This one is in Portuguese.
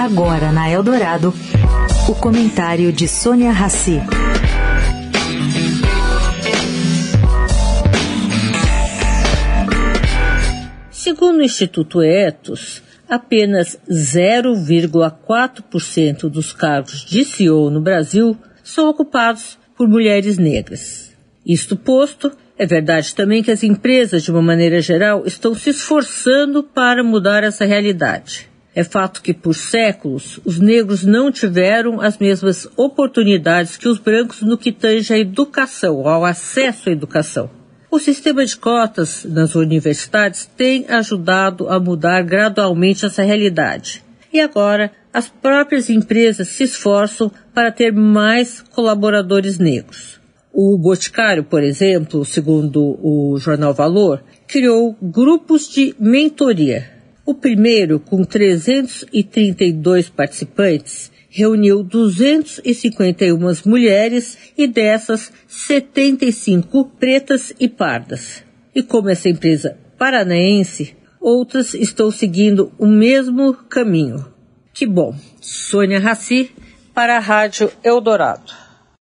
Agora na Eldorado, o comentário de Sônia Rassi. Segundo o Instituto Etos, apenas 0,4% dos cargos de CEO no Brasil são ocupados por mulheres negras. Isto posto, é verdade também que as empresas, de uma maneira geral, estão se esforçando para mudar essa realidade. É fato que, por séculos, os negros não tiveram as mesmas oportunidades que os brancos no que tange à educação, ao acesso à educação. O sistema de cotas nas universidades tem ajudado a mudar gradualmente essa realidade. E agora, as próprias empresas se esforçam para ter mais colaboradores negros. O Boticário, por exemplo, segundo o jornal Valor, criou grupos de mentoria o primeiro, com 332 participantes, reuniu 251 mulheres e dessas 75 pretas e pardas. E como essa empresa paranaense, outras estão seguindo o mesmo caminho. Que bom. Sônia Raci para a Rádio Eldorado.